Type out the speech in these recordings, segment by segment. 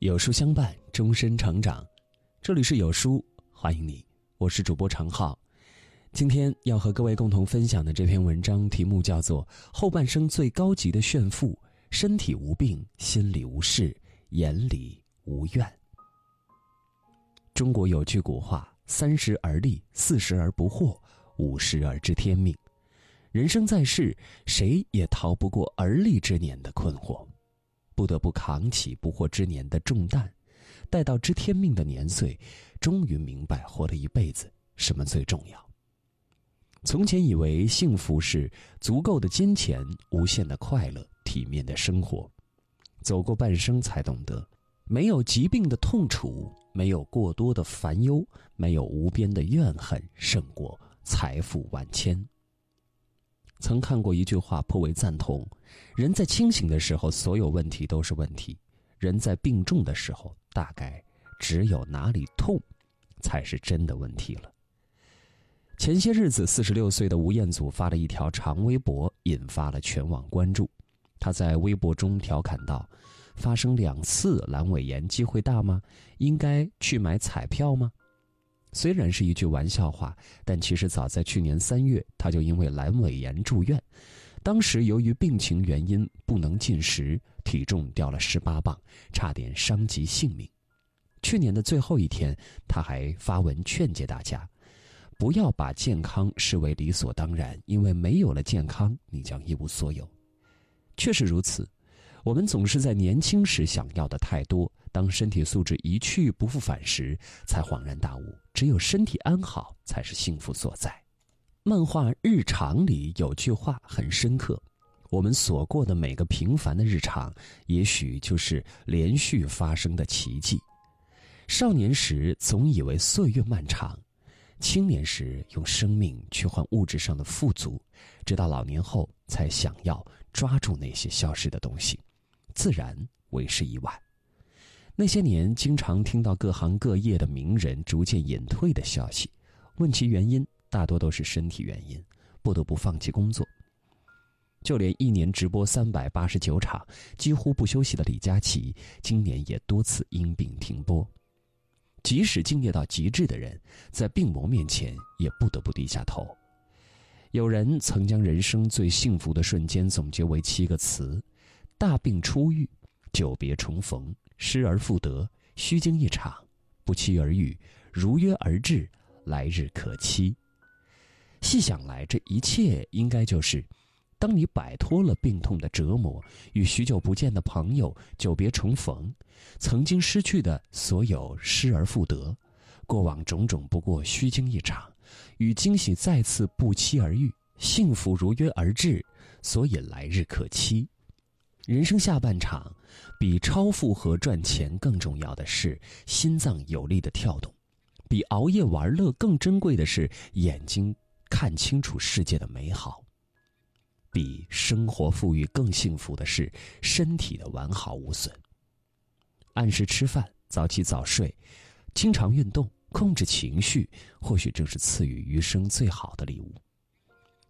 有书相伴，终身成长。这里是有书，欢迎你，我是主播常浩。今天要和各位共同分享的这篇文章题目叫做《后半生最高级的炫富：身体无病，心里无事，眼里无怨》。中国有句古话：“三十而立，四十而不惑，五十而知天命。”人生在世，谁也逃不过而立之年的困惑。不得不扛起不惑之年的重担，待到知天命的年岁，终于明白活了一辈子什么最重要。从前以为幸福是足够的金钱、无限的快乐、体面的生活，走过半生才懂得，没有疾病的痛楚，没有过多的烦忧，没有无边的怨恨，胜过财富万千。曾看过一句话，颇为赞同：人在清醒的时候，所有问题都是问题；人在病重的时候，大概只有哪里痛，才是真的问题了。前些日子，四十六岁的吴彦祖发了一条长微博，引发了全网关注。他在微博中调侃道：“发生两次阑尾炎，机会大吗？应该去买彩票吗？”虽然是一句玩笑话，但其实早在去年三月，他就因为阑尾炎住院。当时由于病情原因不能进食，体重掉了十八磅，差点伤及性命。去年的最后一天，他还发文劝诫大家，不要把健康视为理所当然，因为没有了健康，你将一无所有。确实如此。我们总是在年轻时想要的太多，当身体素质一去不复返时，才恍然大悟：只有身体安好，才是幸福所在。漫画《日常》里有句话很深刻：我们所过的每个平凡的日常，也许就是连续发生的奇迹。少年时总以为岁月漫长，青年时用生命去换物质上的富足，直到老年后才想要抓住那些消失的东西。自然为时已晚。那些年，经常听到各行各业的名人逐渐隐退的消息，问其原因，大多都是身体原因，不得不放弃工作。就连一年直播三百八十九场、几乎不休息的李佳琦，今年也多次因病停播。即使敬业到极致的人，在病魔面前也不得不低下头。有人曾将人生最幸福的瞬间总结为七个词。大病初愈，久别重逢，失而复得，虚惊一场，不期而遇，如约而至，来日可期。细想来，这一切应该就是：当你摆脱了病痛的折磨，与许久不见的朋友久别重逢，曾经失去的所有失而复得，过往种种不过虚惊一场，与惊喜再次不期而遇，幸福如约而至，所以来日可期。人生下半场，比超负荷赚钱更重要的是心脏有力的跳动；比熬夜玩乐更珍贵的是眼睛看清楚世界的美好；比生活富裕更幸福的是身体的完好无损。按时吃饭，早起早睡，经常运动，控制情绪，或许正是赐予余生最好的礼物。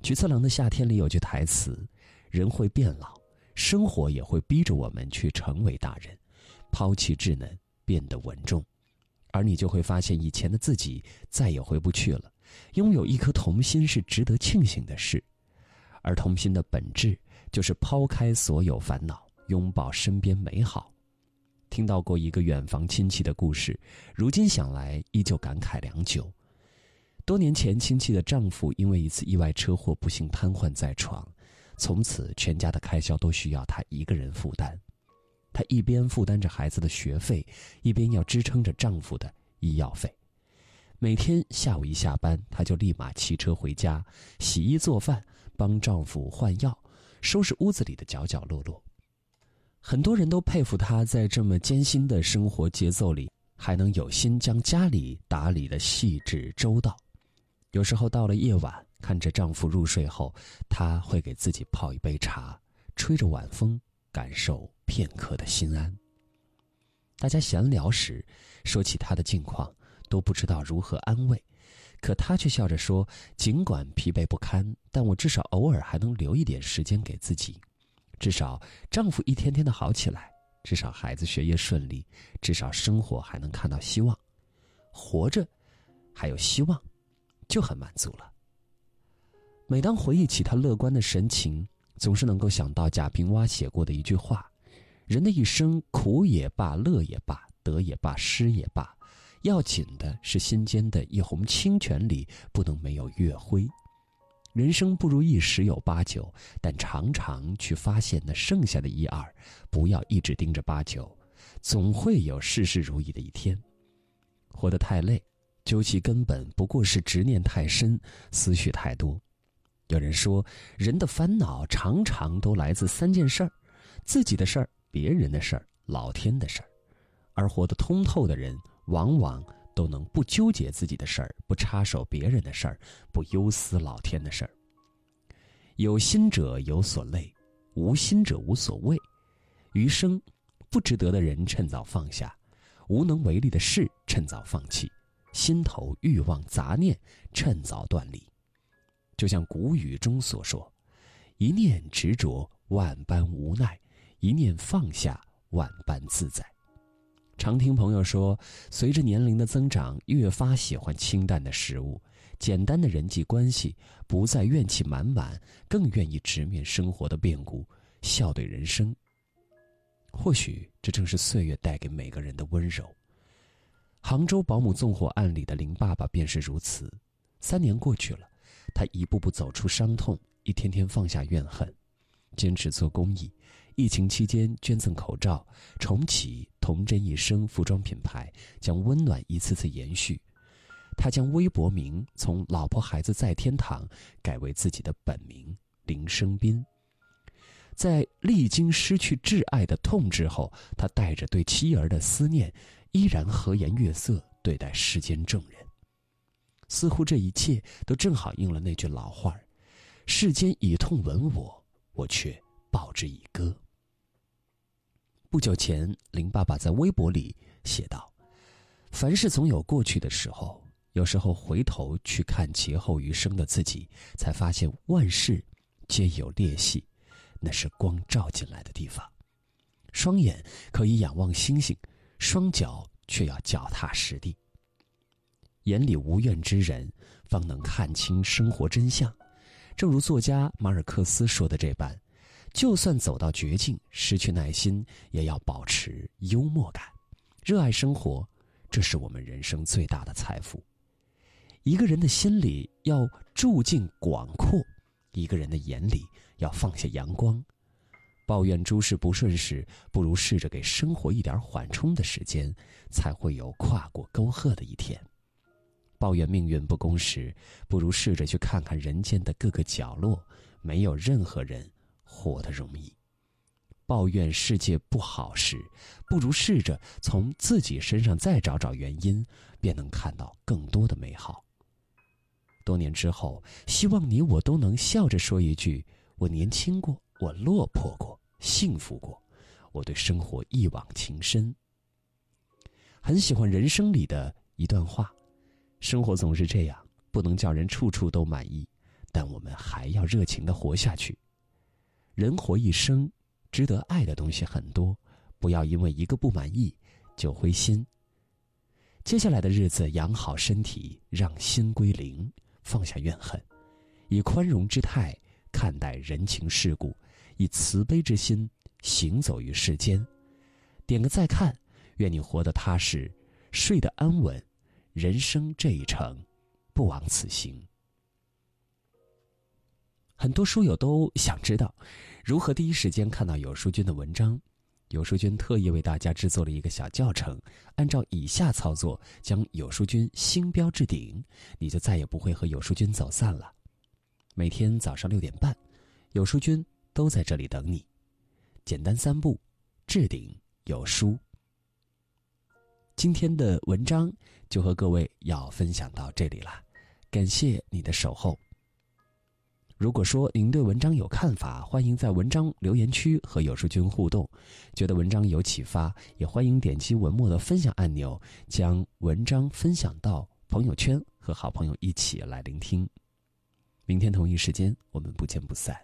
菊次郎的《夏天》里有句台词：“人会变老。”生活也会逼着我们去成为大人，抛弃稚嫩，变得稳重，而你就会发现以前的自己再也回不去了。拥有一颗童心是值得庆幸的事，而童心的本质就是抛开所有烦恼，拥抱身边美好。听到过一个远房亲戚的故事，如今想来依旧感慨良久。多年前，亲戚的丈夫因为一次意外车祸不幸瘫痪在床。从此，全家的开销都需要她一个人负担。她一边负担着孩子的学费，一边要支撑着丈夫的医药费。每天下午一下班，她就立马骑车回家，洗衣做饭，帮丈夫换药，收拾屋子里的角角落落。很多人都佩服她在这么艰辛的生活节奏里，还能有心将家里打理的细致周到。有时候到了夜晚。看着丈夫入睡后，她会给自己泡一杯茶，吹着晚风，感受片刻的心安。大家闲聊时，说起她的近况，都不知道如何安慰，可她却笑着说：“尽管疲惫不堪，但我至少偶尔还能留一点时间给自己。至少丈夫一天天的好起来，至少孩子学业顺利，至少生活还能看到希望，活着还有希望，就很满足了。每当回忆起他乐观的神情，总是能够想到贾平凹写过的一句话：“人的一生，苦也罢，乐也罢，得也罢，失也罢，要紧的是心间的一泓清泉里不能没有月辉。人生不如意十有八九，但常常去发现那剩下的一二，不要一直盯着八九，总会有事事如意的一天。活得太累，究其根本不过是执念太深，思绪太多。”有人说，人的烦恼常常都来自三件事儿：自己的事儿、别人的事儿、老天的事儿。而活得通透的人，往往都能不纠结自己的事儿，不插手别人的事儿，不忧思老天的事儿。有心者有所累，无心者无所谓。余生，不值得的人趁早放下，无能为力的事趁早放弃，心头欲望杂念趁早断离。就像古语中所说：“一念执着，万般无奈；一念放下，万般自在。”常听朋友说，随着年龄的增长，越发喜欢清淡的食物、简单的人际关系，不再怨气满满，更愿意直面生活的变故，笑对人生。或许这正是岁月带给每个人的温柔。杭州保姆纵火案里的林爸爸便是如此。三年过去了。他一步步走出伤痛，一天天放下怨恨，坚持做公益。疫情期间捐赠口罩，重启童真一生服装品牌，将温暖一次次延续。他将微博名从“老婆孩子在天堂”改为自己的本名林生斌。在历经失去挚爱的痛之后，他带着对妻儿的思念，依然和颜悦色对待世间众人。似乎这一切都正好应了那句老话：“世间以痛吻我，我却报之以歌。”不久前，林爸爸在微博里写道：“凡事总有过去的时候，有时候回头去看劫后余生的自己，才发现万事皆有裂隙，那是光照进来的地方。双眼可以仰望星星，双脚却要脚踏实地。”眼里无怨之人，方能看清生活真相。正如作家马尔克斯说的这般，就算走到绝境，失去耐心，也要保持幽默感，热爱生活，这是我们人生最大的财富。一个人的心里要住进广阔，一个人的眼里要放下阳光。抱怨诸事不顺时，不如试着给生活一点缓冲的时间，才会有跨过沟壑的一天。抱怨命运不公时，不如试着去看看人间的各个角落，没有任何人活得容易。抱怨世界不好时，不如试着从自己身上再找找原因，便能看到更多的美好。多年之后，希望你我都能笑着说一句：“我年轻过，我落魄过，幸福过，我对生活一往情深。”很喜欢人生里的一段话。生活总是这样，不能叫人处处都满意，但我们还要热情的活下去。人活一生，值得爱的东西很多，不要因为一个不满意就灰心。接下来的日子，养好身体，让心归零，放下怨恨，以宽容之态看待人情世故，以慈悲之心行走于世间。点个再看，愿你活得踏实，睡得安稳。人生这一程，不枉此行。很多书友都想知道，如何第一时间看到有书君的文章。有书君特意为大家制作了一个小教程，按照以下操作，将有书君星标置顶，你就再也不会和有书君走散了。每天早上六点半，有书君都在这里等你。简单三步，置顶有书。今天的文章就和各位要分享到这里了，感谢你的守候。如果说您对文章有看法，欢迎在文章留言区和有书君互动。觉得文章有启发，也欢迎点击文末的分享按钮，将文章分享到朋友圈，和好朋友一起来聆听。明天同一时间，我们不见不散。